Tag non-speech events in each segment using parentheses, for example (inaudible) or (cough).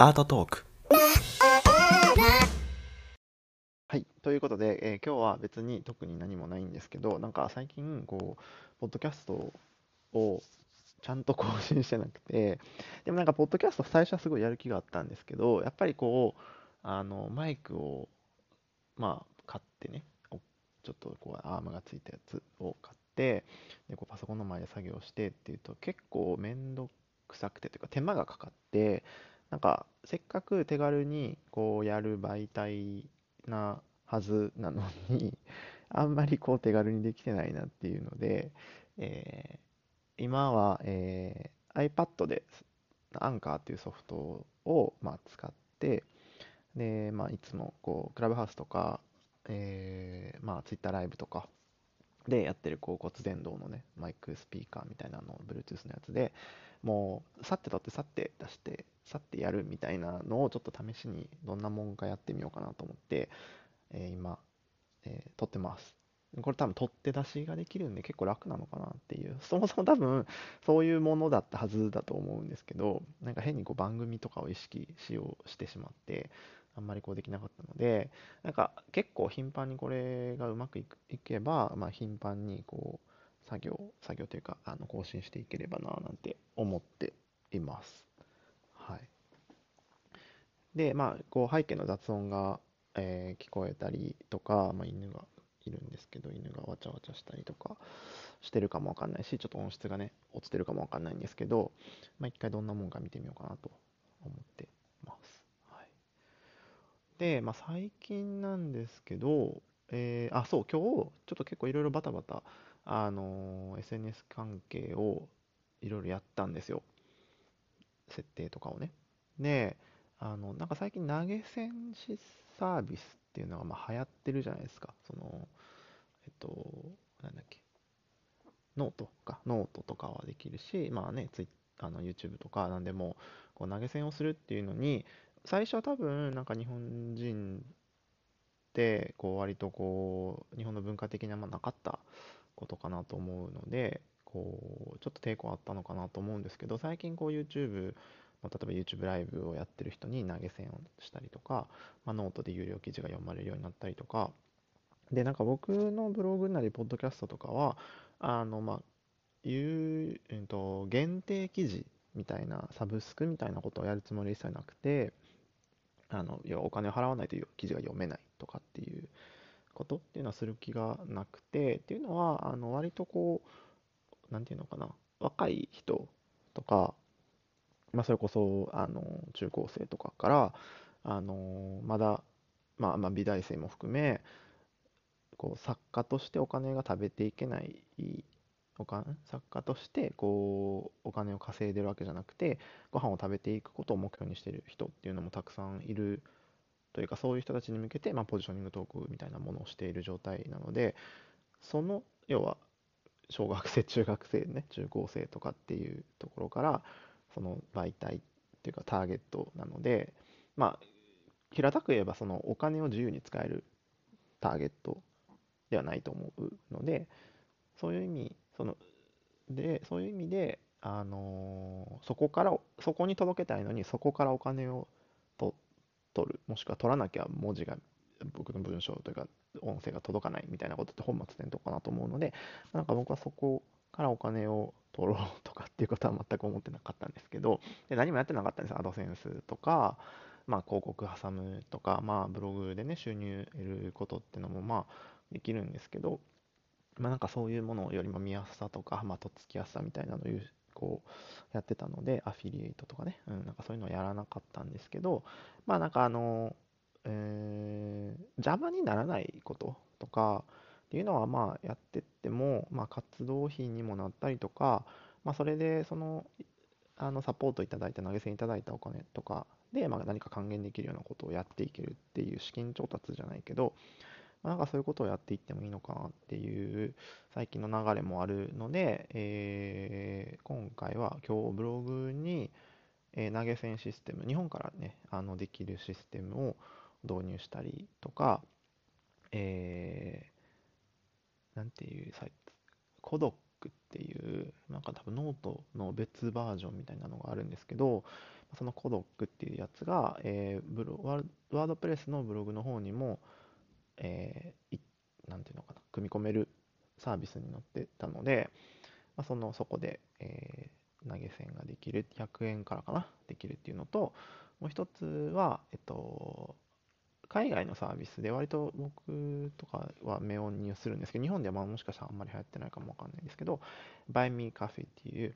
アートトークはい。ということで、えー今日は別に特に何もないんですけど、なんか最近、こう、ポッドキャストをちゃんと更新してなくて、でもなんか、ポッドキャスト最初はすごいやる気があったんですけど、やっぱりこう、あの、マイクを、まあ、買ってね、ちょっとこう、アームがついたやつを買って、で、こう、パソコンの前で作業してっていうと、結構めんどくさくてというか、手間がかかって、なんか、せっかく手軽にこうやる媒体なはずなのに、(laughs) あんまりこう手軽にできてないなっていうので、えー今は、えー iPad で Anchor っていうソフトを、まあ、使って、で、まあ、いつもこうクラブハウスとか、えーまあ、Twitter ライブとかでやってるこう骨伝導のね、マイクスピーカーみたいなのを Bluetooth のやつでもう、さって取って、さって出して、さってやるみたいなのをちょっと試しにどんなもんかやってみようかなと思って、えー今、えー撮ってます。これ多分取って出しができるんで結構楽なのかなっていう。そもそも多分そういうものだったはずだと思うんですけど、なんか変にこう番組とかを意識しようしてしまって、あんまりこうできなかったので、なんか結構頻繁にこれがうまくいくいけば、まあ頻繁にこう作業、作業というかあの更新していければななんて思っています。はい。で、まあ、こう背景の雑音が、えー聞こえたりとか、まあ、犬がいるんですけど、犬がわちゃわちゃしたりとかしてるかもわかんないし、ちょっと音質がね、落ちてるかもわかんないんですけど、まあ、一回どんなもんか見てみようかなと思って。で、まあ、最近なんですけど、えーあ、そう、今日、ちょっと結構いろいろバタバタ、あのー SNS 関係をいろいろやったんですよ。設定とかをね。で、あの、なんか最近投げ銭しサービスっていうのがまあ流行ってるじゃないですか。その、えっと、なんだっけ、ノートか、ノートとかはできるし、まあね、ツイあの YouTube とかなんでも、こう投げ銭をするっていうのに、最初は多分、なんか日本人って、こう割とこう、日本の文化的にあんまなかったことかなと思うので、こう、ちょっと抵抗あったのかなと思うんですけど、最近こう YouTube、ま、例えば YouTube ライブをやってる人に投げ銭をしたりとか、まあ、ノートで有料記事が読まれるようになったりとか、で、なんか僕のブログなり、ポッドキャストとかは、あの、まあ、いう、えっと、限定記事みたいな、サブスクみたいなことをやるつもり一切なくて、あの、要はお金を払わないという記事が読めないとかっていうことっていうのはする気がなくて、っていうのは、あの、割とこう、なんていうのかな、若い人とか、まあ、それこそ、あの、中高生とかから、あの、まだ、まあ、まあ、美大生も含め、こう、作家としてお金が食べていけない、お金、作家として、こう、お金を稼いでるわけじゃなくて、ご飯を食べていくことを目標にしてる人っていうのもたくさんいるというか、そういう人たちに向けて、まあ、ポジショニングトークみたいなものをしている状態なので、その、要は、小学生、中学生ね、中高生とかっていうところから、その媒体っていうかターゲットなので、まあ、平たく言えば、そのお金を自由に使えるターゲットではないと思うので、そういう意味、その、で、そういう意味で、あのーそこから、そこに届けたいのに、そこからお金をと取る、もしくは取らなきゃ文字が、僕の文章というか、音声が届かないみたいなことって本末転倒かなと思うので、なんか僕はそこからお金を取ろうとかっていうことは全く思ってなかったんですけど、で何もやってなかったんです。アドセンスとか、まあ、広告挟むとか、まあ、ブログでね、収入得ることっていうのも、まあ、できるんですけど、まあ、なんかそういうものよりも見やすさとか、まあ、とっつきやすさみたいなのをこうやってたので、アフィリエイトとかね、うん、なんかそういうのはやらなかったんですけど、まあなんかあの、えー邪魔にならないこととかっていうのはまあやってっても、まあ、活動費にもなったりとか、まあ、それでそのあのサポートいただいた投げ銭いただいたお金とかで、まあ、何か還元できるようなことをやっていけるっていう資金調達じゃないけど、まあ、なんかそういうことをやっていってもいいのかなっていう最近の流れもあるので、えー今回は今日ブログに、えー投げ銭システム、日本からね、あのできるシステムを導入したりとか、えーなんていうサイト、 codoc っていうなんか多分ノートの別バージョンみたいなのがあるんですけどその codoc っていうやつが、えー、ブロ WordPress のブログの方にも、えー、なんていうのかな組み込めるサービスになってたので、まあ、そのそこで、えー、投げ銭ができる100円からかなできるっていうのともう一つは、えっと、海外のサービスで割と僕とかは目を入するんですけど、日本ではまあもしかしたらあんまり流行ってないかもわかんないんですけど、Buy Me Coffee っていう、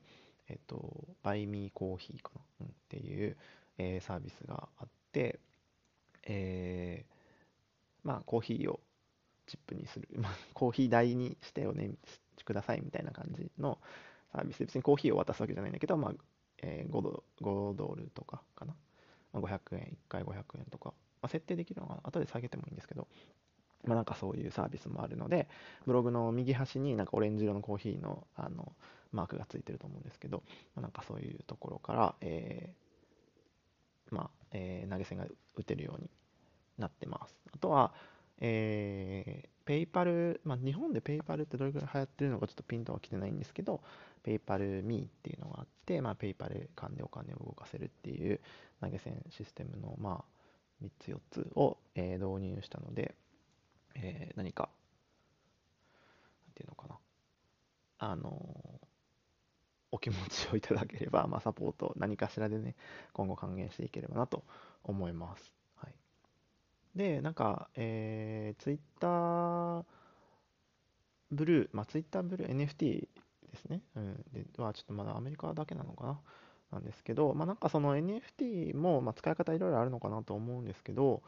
えっと、Buy Me Coffee かな、うん、っていう、えー、サービスがあって、えー、まあコーヒーをチップにする、(laughs) まあ、コーヒー代にしておねくださいみたいな感じのサービスで、別にコーヒーを渡すわけじゃないんだけど、まあえー、5, ド5ドルとかかな。まあ、500円、1回500円とか。まあ、設定できるのかな。後で下げてもいいんですけど、まあ、なんかそういうサービスもあるので、ブログの右端になんかオレンジ色のコーヒーのあのマークがついてると思うんですけど、まあ、なんかそういうところから、えー、まあ、えー、投げ銭が打てるようになってます。あとは、えー、 PayPal、まあ、日本で PayPal ってどれくらい流行ってるのかちょっとピンとは来てないんですけど、 PayPal.Me っていうのがあって、まあ、 PayPal 間でお金を動かせるっていう投げ銭システムの、まあ、3つ4つを、えー、導入したので、えー、何か、なんていうのかな、あの、お気持ちをいただければ、まあ、サポート何かしらでね、今後還元していければなと思います。で、なんか、えー、ツイッターブルー、まあ、ツイッターブルー NFT ですね。うん。で、は、ちょっとまだアメリカだけなのかな。なんですけど、まあ、なんかその NFT も、まあ使い方いろいろあるのかなと思うんですけど、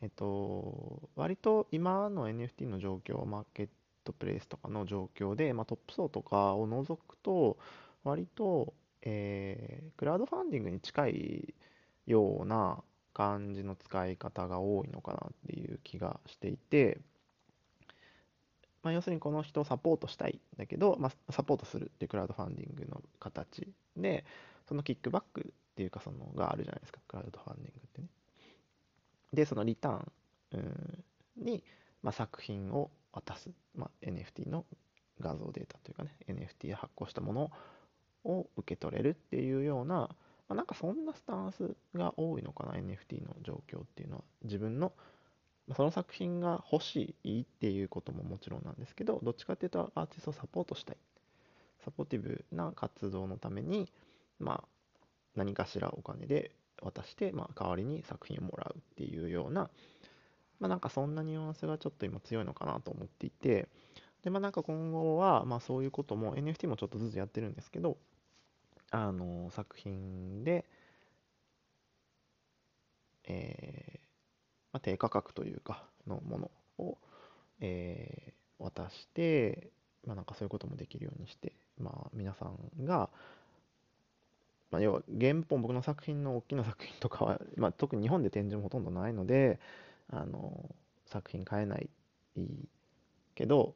えっと、割と今の NFT の状況、マーケットプレイスとかの状況で、まあ、トップ層とかを除くと、割と、えー、クラウドファンディングに近いような感じの使い方が多いのかなっていう気がしていて、まあ、要するにこの人をサポートしたいんだけど、まあ、サポートするっていうクラウドファンディングの形で、そのキックバックっていうかそのがあるじゃないですか、クラウドファンディングってね。で、そのリターンに、まあ、作品を渡す、まあ、NFT の画像データというかね、NFT で発行したものを受け取れるっていうような、まあ、なんかそんなスタンスが多いのかな、NFT の状況っていうのは。自分の、その作品が欲しいっていうことももちろんなんですけど、どっちかっていうとアーティストをサポートしたい。サポーティブな活動のために、まあ、何かしらお金で渡して、まあ、代わりに作品をもらうっていうような、まあ、なんかそんなニュアンスがちょっと今強いのかなと思っていて、で、まあ、なんか今後は、まあ、そういうことも NFT もちょっとずつやってるんですけど、あの、作品で、えー、まあ、低価格というか、のものを、えー、渡して、まあ、なんかそういうこともできるようにして、まあ、皆さんが、まあ、要は原本僕の作品の大きな作品とかは、まあ、特に日本で展示もほとんどないのであの作品買えないけど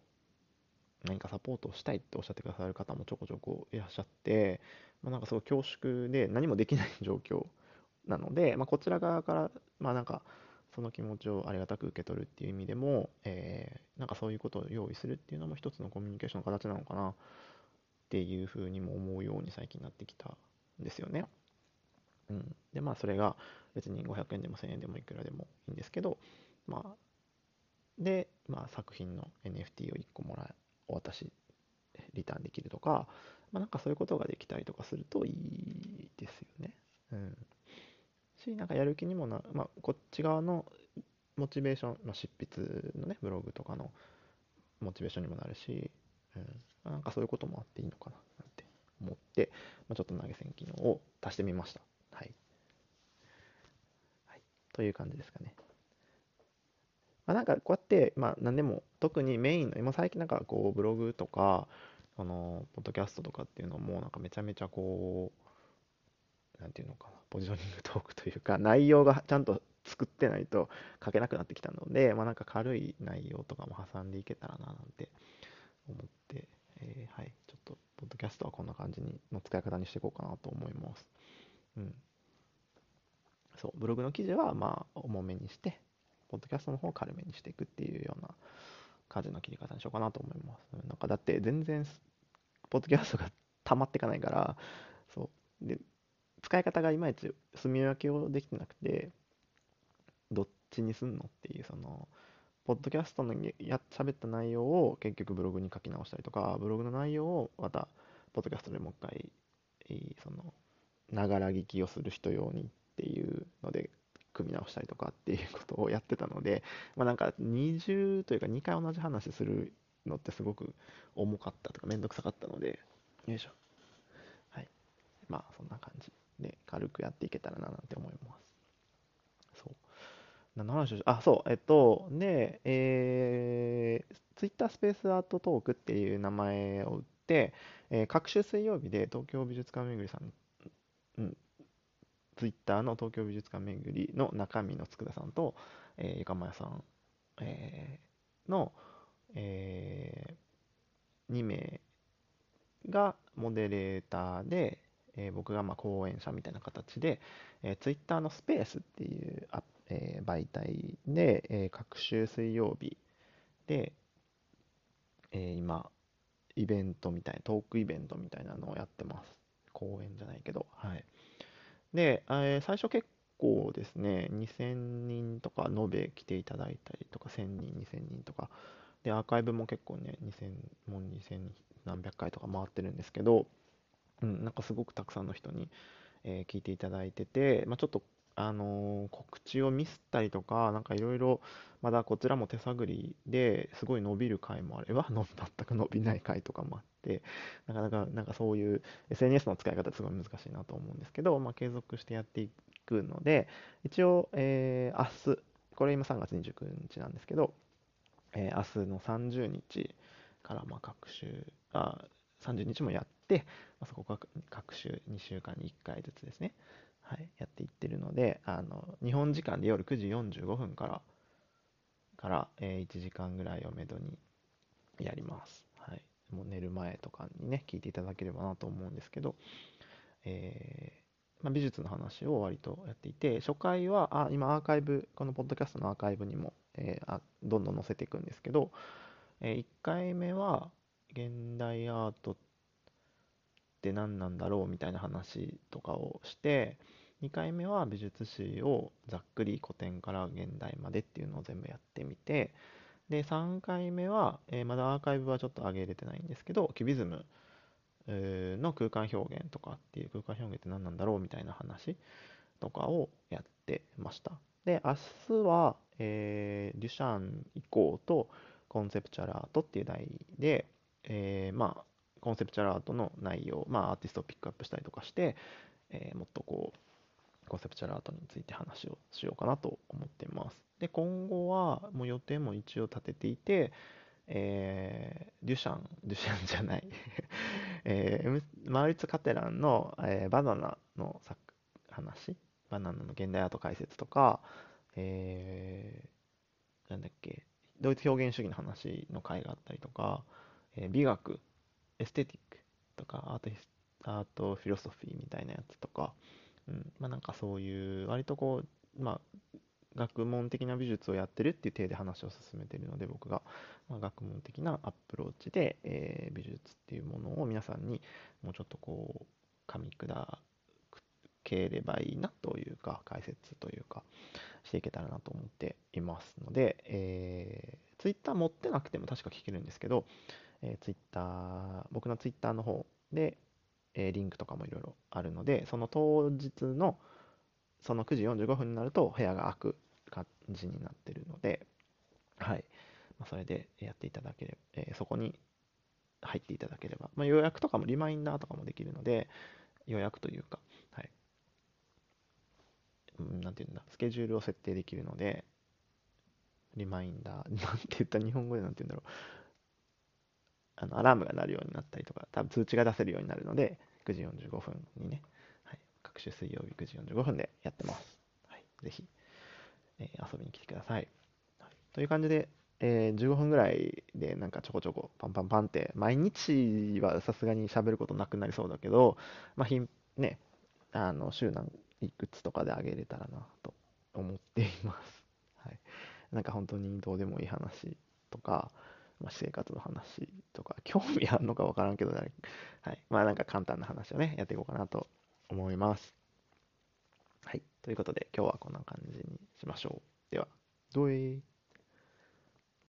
何かサポートをしたいっておっしゃってくださる方もちょこちょこいらっしゃって、まあ、なんかすごい恐縮で何もできない状況なので、まあ、こちら側からまあなんかその気持ちをありがたく受け取るっていう意味でも、えー、なんかそういうことを用意するっていうのも一つのコミュニケーションの形なのかなっていうふうにも思うように最近なってきたんですよね。うん、でまあそれが別に500円でも1000円でもいくらでもいいんですけどまあで、まあ、作品の NFT を1個もらお渡しリターンできるとか、まあ、なんかそういうことができたりとかするといいですよね。うん。し、なんかやる気にもな、まあ、こっち側のモチベーション、まあ、執筆のね、ブログとかのモチベーションにもなるし、うん。なんかそういうこともあっていいのかなって。思って、まあ、ちょっと投げ銭機能を足してみました。はい。はい、という感じですかね。まあ、なんかこうやって、まあ、何でも特にメインの今最近なんかこうブログとかそのポッドキャストとかっていうのもなんかめちゃめちゃこうなんていうのかなポジショニングトークというか (laughs) 内容がちゃんと作ってないと書けなくなってきたので、まあ、なんか軽い内容とかも挟んでいけたらななんて思って、えー、はいちょっとポッドキャストはこんな感じにの使い方にしていこうかなと思います。うん。そう、ブログの記事はまあ重めにして、ポッドキャストの方を軽めにしていくっていうような感じの切り方にしようかなと思います。なんかだって全然、ポッポッドキャストが溜まっていかないから、そう。で、使い方がいまいち住み分けをできてなくて、どっちにすんのっていう、その、ポッドキャストのや喋った内容を結局ブログに書き直したりとか、ブログの内容をまた、ポッドキャストでもう一回、その、ながら聞きをする人用にっていうので、組み直したりとかっていうことをやってたので、(laughs) まあ、なんか二重というか2回同じ話するのってすごく重かったとかめんどくさかったので、よいしょ。はい。まあそんな感じで軽くやっていけたらななんて思います。そう。何の話をしあ、そう、えっと、で、えー、Twitter スペースアートトークっていう名前を打って、えー、各週水曜日で東京美術館めぐりさん、うん、ツイッターの東京美術館巡りの中身の佃さんと、えー、ゆかまやさん、えー、の、えー、2名がモデレーターで、えー、僕がまあ講演者みたいな形で、えー、ツイッターのスペースっていうあ、えー、媒体で、えー、各週水曜日で、えー、今、イベントみたいな、トークイベントみたいなのをやってます。講演じゃないけど、はい。で、えー、最初結構ですね、2000人とか延べ来ていただいたりとか、1000人、2000人とか、で、アーカイブも結構ね、2000、もう2000何百回とか回ってるんですけど、うん、なんかすごくたくさんの人に、えー、聞いていただいてて、まあ、ちょっとあのー、告知をミスったりとか、なんかいろいろ、まだこちらも手探りですごい伸びる回もあれば、(laughs) 全く伸びない回とかもあって、なかなか、なんかそういう SNS の使い方すごい難しいなと思うんですけど、まあ、継続してやっていくので、一応、えー、明日、これ今3月29日なんですけど、えー、明日の30日からまあ各週、あ30日もやって、まあ、そこが各週2週間に1回ずつですね。はい、やっていってるので、あの、日本時間で夜9時45分から、から、えー、1時間ぐらいをめどにやります。はい。もう寝る前とかにね、聞いていただければなと思うんですけど、えー、まあ、美術の話を割とやっていて、初回は、あ、今アーカイブ、このポッドキャストのアーカイブにも、えー、あどんどん載せていくんですけど、え、1回目は、現代アートって何なんだろうみたいな話とかをして、2回目は美術史をざっくり古典から現代までっていうのを全部やってみて、で、3回目は、えー、まだアーカイブはちょっと上げれてないんですけど、キュビズムの空間表現とかっていう空間表現って何なんだろうみたいな話とかをやってました。で、明日は、えー、デュシャン以降とコンセプチュアルアートっていう題で、えー、まあ、コンセプチュアルアートの内容、まあ、アーティストをピックアップしたりとかして、えー、もっとこう、コンセプチュアルアートについて話をしようかなと思っています。で、今後はもう予定も一応立てていて、えー、デュシャン、デュシャンじゃない (laughs) えー、マウリツ・カテランの、えー、バナナの作話、バナナの現代アート解説とか、えー、なんだっけ、ドイツ表現主義の話の回があったりとか、えー、美学、エステティックとか、アートアートフィロソフィーみたいなやつとか、うん、まあなんかそういう割とこう、まあ、学問的な美術をやってるっていう体で話を進めてるので僕が、まあ、学問的なアプローチで、えー、美術っていうものを皆さんにもうちょっとこう噛み砕ければいいなというか解説というかしていけたらなと思っていますので、えー、Twitter 持ってなくても確か聞けるんですけど、えー、Twitter 僕の Twitter の方でえリンクとかもいろいろあるので、その当日のその9時45分になると部屋が開く感じになってるので、はい。まあ、それでやっていただければ、えー、そこに入っていただければ、まあ、予約とかもリマインダーとかもできるので、予約というか、はい。なんていうんだ、スケジュールを設定できるので、リマインダー、(laughs) なんて言った日本語でなんて言うんだろう。あのアラームが鳴るようになったりとか、多分通知が出せるようになるので、9時45分にね、はい、各種水曜日9時45分でやってます。はい、ぜひ、えー、遊びに来てください。はい、という感じで、えー、15分ぐらいでなんかちょこちょこパンパンパンって、毎日はさすがに喋ることなくなりそうだけど、まあ、ひんね、あの週何いくつとかであげれたらなと思っています。はい、なんか本当にどうでもいい話とか、まあ、私生活の話とか、(laughs) 興味あるのか分からんけど、はい。まあなんか簡単な話をね、やっていこうかなと思います。はい。ということで、今日はこんな感じにしましょう。では、どうえー